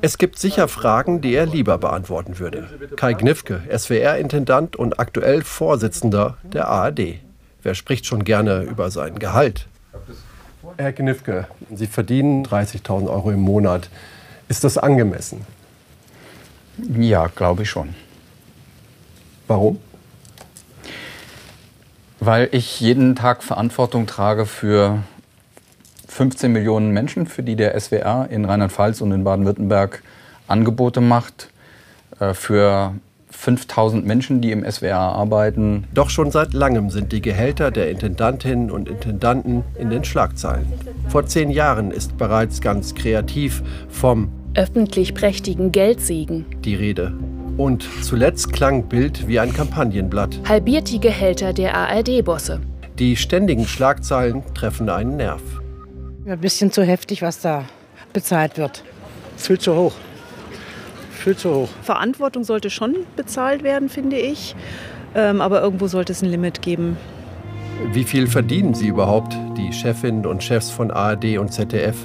Es gibt sicher Fragen, die er lieber beantworten würde. Kai Gnifke, SWR-Intendant und aktuell Vorsitzender der ARD. Wer spricht schon gerne über sein Gehalt? Herr Gnifke, Sie verdienen 30.000 Euro im Monat. Ist das angemessen? Ja, glaube ich schon. Warum? Weil ich jeden Tag Verantwortung trage für 15 Millionen Menschen, für die der SWR in Rheinland-Pfalz und in Baden-Württemberg Angebote macht, äh, für 5000 Menschen, die im SWR arbeiten. Doch schon seit langem sind die Gehälter der Intendantinnen und Intendanten in den Schlagzeilen. Vor zehn Jahren ist bereits ganz kreativ vom öffentlich prächtigen Geldsegen die Rede. Und zuletzt klang Bild wie ein Kampagnenblatt. Halbiert die Gehälter der ARD-Bosse. Die ständigen Schlagzeilen treffen einen Nerv. Ein bisschen zu heftig, was da bezahlt wird. Viel zu hoch. Viel zu hoch. Verantwortung sollte schon bezahlt werden, finde ich. Ähm, aber irgendwo sollte es ein Limit geben. Wie viel verdienen Sie überhaupt, die Chefinnen und Chefs von ARD und ZDF?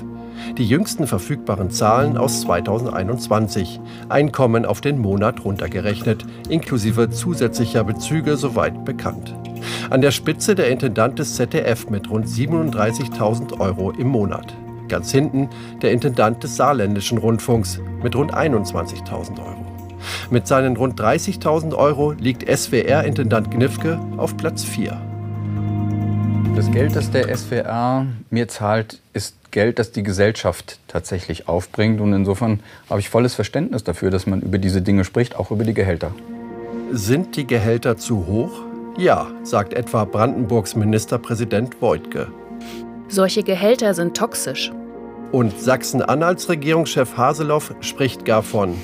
Die jüngsten verfügbaren Zahlen aus 2021. Einkommen auf den Monat runtergerechnet, inklusive zusätzlicher Bezüge soweit bekannt. An der Spitze der Intendant des ZDF mit rund 37.000 Euro im Monat. Ganz hinten der Intendant des Saarländischen Rundfunks mit rund 21.000 Euro. Mit seinen rund 30.000 Euro liegt SWR-Intendant Gnifke auf Platz 4. Das Geld, das der SWR mir zahlt, ist Geld, das die Gesellschaft tatsächlich aufbringt. Und insofern habe ich volles Verständnis dafür, dass man über diese Dinge spricht, auch über die Gehälter. Sind die Gehälter zu hoch? Ja, sagt etwa Brandenburgs Ministerpräsident Voigtke. Solche Gehälter sind toxisch. Und Sachsen-Anhalts Regierungschef Haseloff spricht gar von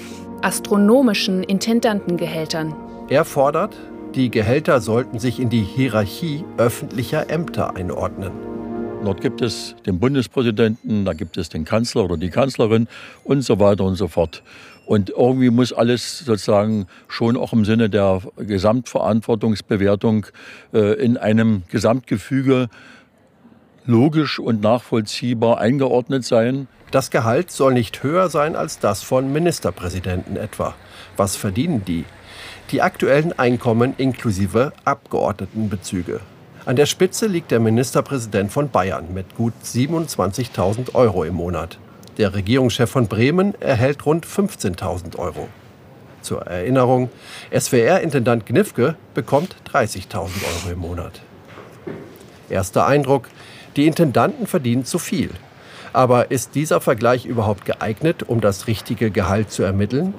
astronomischen Intendantengehältern. Er fordert, die Gehälter sollten sich in die Hierarchie öffentlicher Ämter einordnen. Dort gibt es den Bundespräsidenten, da gibt es den Kanzler oder die Kanzlerin und so weiter und so fort. Und irgendwie muss alles sozusagen schon auch im Sinne der Gesamtverantwortungsbewertung äh, in einem Gesamtgefüge logisch und nachvollziehbar eingeordnet sein. Das Gehalt soll nicht höher sein als das von Ministerpräsidenten etwa. Was verdienen die? Die aktuellen Einkommen inklusive Abgeordnetenbezüge. An der Spitze liegt der Ministerpräsident von Bayern mit gut 27.000 Euro im Monat. Der Regierungschef von Bremen erhält rund 15.000 Euro. Zur Erinnerung, SWR-Intendant Gnifke bekommt 30.000 Euro im Monat. Erster Eindruck, die Intendanten verdienen zu viel. Aber ist dieser Vergleich überhaupt geeignet, um das richtige Gehalt zu ermitteln?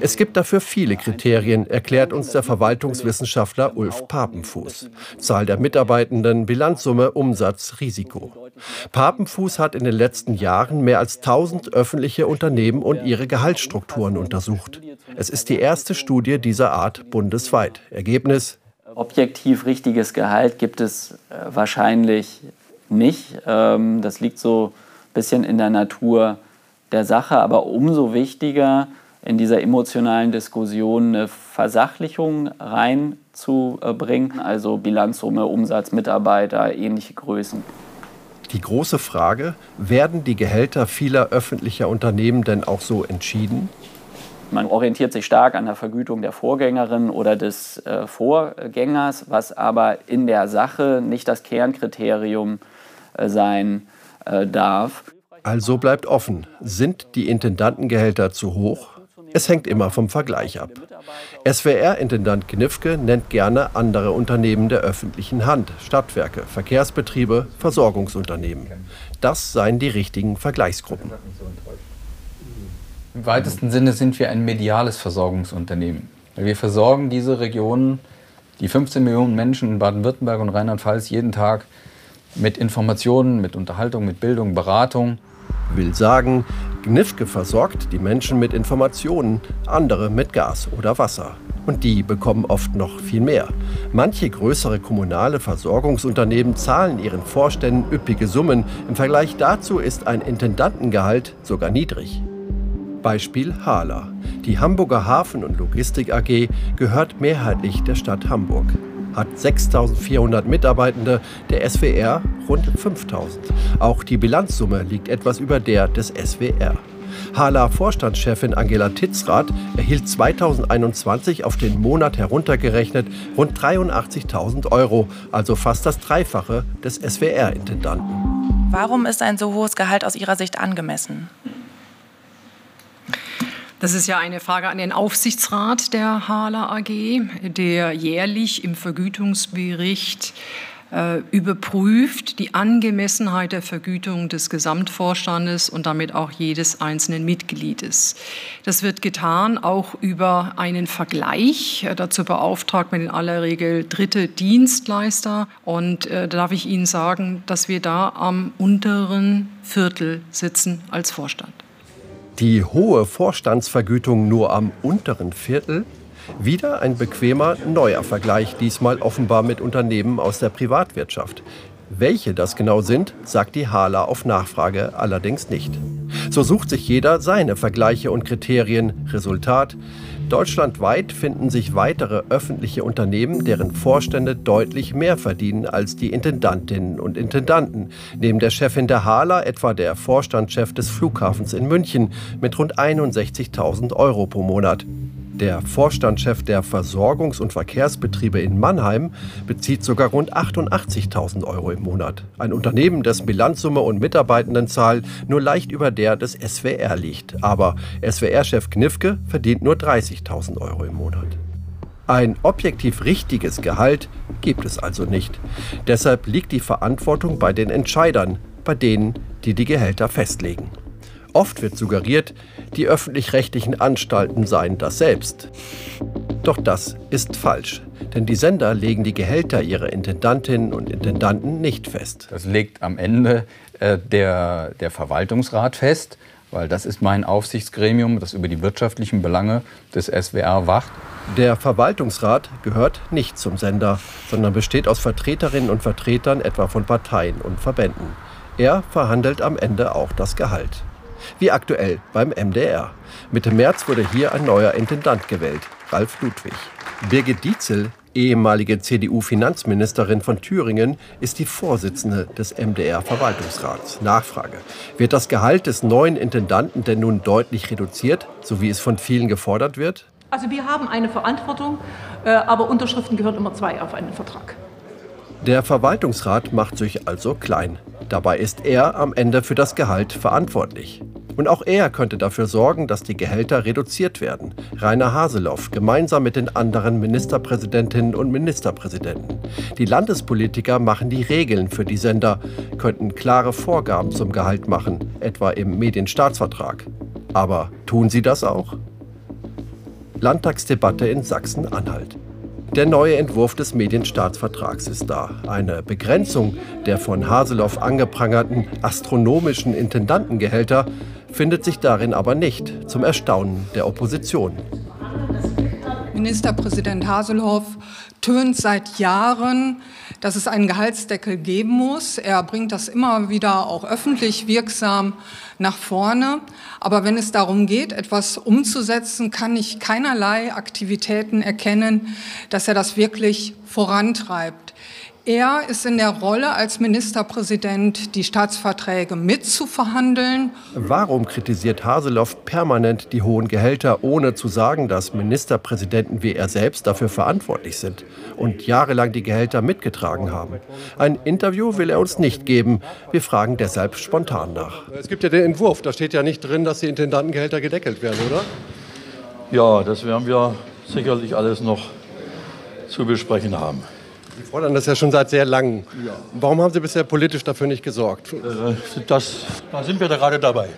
Es gibt dafür viele Kriterien, erklärt uns der Verwaltungswissenschaftler Ulf Papenfuß. Zahl der Mitarbeitenden, Bilanzsumme, Umsatz, Risiko. Papenfuß hat in den letzten Jahren mehr als 1000 öffentliche Unternehmen und ihre Gehaltsstrukturen untersucht. Es ist die erste Studie dieser Art bundesweit. Ergebnis? Objektiv richtiges Gehalt gibt es äh, wahrscheinlich nicht. Ähm, das liegt so ein bisschen in der Natur der Sache, aber umso wichtiger in dieser emotionalen Diskussion eine Versachlichung reinzubringen, also Bilanzsumme, Umsatz, Mitarbeiter, ähnliche Größen. Die große Frage, werden die Gehälter vieler öffentlicher Unternehmen denn auch so entschieden? Man orientiert sich stark an der Vergütung der Vorgängerin oder des äh, Vorgängers, was aber in der Sache nicht das Kernkriterium äh, sein äh, darf. Also bleibt offen, sind die Intendantengehälter zu hoch? Es hängt immer vom Vergleich ab. SWR-Intendant Gnifke nennt gerne andere Unternehmen der öffentlichen Hand, Stadtwerke, Verkehrsbetriebe, Versorgungsunternehmen. Das seien die richtigen Vergleichsgruppen. Im weitesten Sinne sind wir ein mediales Versorgungsunternehmen. Wir versorgen diese Regionen, die 15 Millionen Menschen in Baden-Württemberg und Rheinland-Pfalz jeden Tag mit Informationen, mit Unterhaltung, mit Bildung, Beratung. Will sagen, Gnifke versorgt die Menschen mit Informationen, andere mit Gas oder Wasser. Und die bekommen oft noch viel mehr. Manche größere kommunale Versorgungsunternehmen zahlen ihren Vorständen üppige Summen. Im Vergleich dazu ist ein Intendantengehalt sogar niedrig. Beispiel Hala. Die Hamburger Hafen- und Logistik AG gehört mehrheitlich der Stadt Hamburg hat 6400 Mitarbeitende, der SWR rund 5000. Auch die Bilanzsumme liegt etwas über der des SWR. Hala-Vorstandschefin Angela Titzrath erhielt 2021 auf den Monat heruntergerechnet rund 83.000 Euro, also fast das Dreifache des SWR-Intendanten. Warum ist ein so hohes Gehalt aus Ihrer Sicht angemessen? Das ist ja eine Frage an den Aufsichtsrat der Hala AG, der jährlich im Vergütungsbericht äh, überprüft die Angemessenheit der Vergütung des Gesamtvorstandes und damit auch jedes einzelnen Mitgliedes. Das wird getan auch über einen Vergleich. Äh, dazu beauftragt man in aller Regel dritte Dienstleister. Und äh, da darf ich Ihnen sagen, dass wir da am unteren Viertel sitzen als Vorstand. Die hohe Vorstandsvergütung nur am unteren Viertel? Wieder ein bequemer neuer Vergleich, diesmal offenbar mit Unternehmen aus der Privatwirtschaft. Welche das genau sind, sagt die Hala auf Nachfrage allerdings nicht. So sucht sich jeder seine Vergleiche und Kriterien. Resultat: Deutschlandweit finden sich weitere öffentliche Unternehmen, deren Vorstände deutlich mehr verdienen als die Intendantinnen und Intendanten. Neben der Chefin der Hala etwa der Vorstandschef des Flughafens in München mit rund 61.000 Euro pro Monat. Der Vorstandschef der Versorgungs- und Verkehrsbetriebe in Mannheim bezieht sogar rund 88.000 Euro im Monat. Ein Unternehmen, dessen Bilanzsumme und Mitarbeitendenzahl nur leicht über der des SWR liegt. Aber SWR-Chef Knifke verdient nur 30.000 Euro im Monat. Ein objektiv richtiges Gehalt gibt es also nicht. Deshalb liegt die Verantwortung bei den Entscheidern, bei denen, die die Gehälter festlegen. Oft wird suggeriert, die öffentlich-rechtlichen Anstalten seien das selbst. Doch das ist falsch, denn die Sender legen die Gehälter ihrer Intendantinnen und Intendanten nicht fest. Das legt am Ende äh, der, der Verwaltungsrat fest, weil das ist mein Aufsichtsgremium, das über die wirtschaftlichen Belange des SWR wacht. Der Verwaltungsrat gehört nicht zum Sender, sondern besteht aus Vertreterinnen und Vertretern etwa von Parteien und Verbänden. Er verhandelt am Ende auch das Gehalt. Wie aktuell beim MDR. Mitte März wurde hier ein neuer Intendant gewählt, Ralf Ludwig. Birgit Dietzel, ehemalige CDU-Finanzministerin von Thüringen, ist die Vorsitzende des MDR-Verwaltungsrats. Nachfrage. Wird das Gehalt des neuen Intendanten denn nun deutlich reduziert, so wie es von vielen gefordert wird? Also wir haben eine Verantwortung, äh, aber Unterschriften gehören immer zwei auf einen Vertrag. Der Verwaltungsrat macht sich also klein. Dabei ist er am Ende für das Gehalt verantwortlich. Und auch er könnte dafür sorgen, dass die Gehälter reduziert werden. Rainer Haseloff gemeinsam mit den anderen Ministerpräsidentinnen und Ministerpräsidenten. Die Landespolitiker machen die Regeln für die Sender, könnten klare Vorgaben zum Gehalt machen, etwa im Medienstaatsvertrag. Aber tun sie das auch? Landtagsdebatte in Sachsen-Anhalt. Der neue Entwurf des Medienstaatsvertrags ist da. Eine Begrenzung der von Haseloff angeprangerten astronomischen Intendantengehälter findet sich darin aber nicht, zum Erstaunen der Opposition. Ministerpräsident Haseloff tönt seit Jahren, dass es einen Gehaltsdeckel geben muss. Er bringt das immer wieder auch öffentlich wirksam nach vorne. Aber wenn es darum geht, etwas umzusetzen, kann ich keinerlei Aktivitäten erkennen, dass er das wirklich vorantreibt. Er ist in der Rolle als Ministerpräsident, die Staatsverträge mitzuverhandeln. Warum kritisiert Haseloff permanent die hohen Gehälter, ohne zu sagen, dass Ministerpräsidenten wie er selbst dafür verantwortlich sind und jahrelang die Gehälter mitgetragen haben? Ein Interview will er uns nicht geben. Wir fragen deshalb spontan nach. Es gibt ja den Entwurf, da steht ja nicht drin, dass die Intendantengehälter gedeckelt werden, oder? Ja, das werden wir sicherlich alles noch zu besprechen haben. Fordern das ja schon seit sehr langem. Ja. Warum haben Sie bisher politisch dafür nicht gesorgt? Das, da sind wir gerade dabei.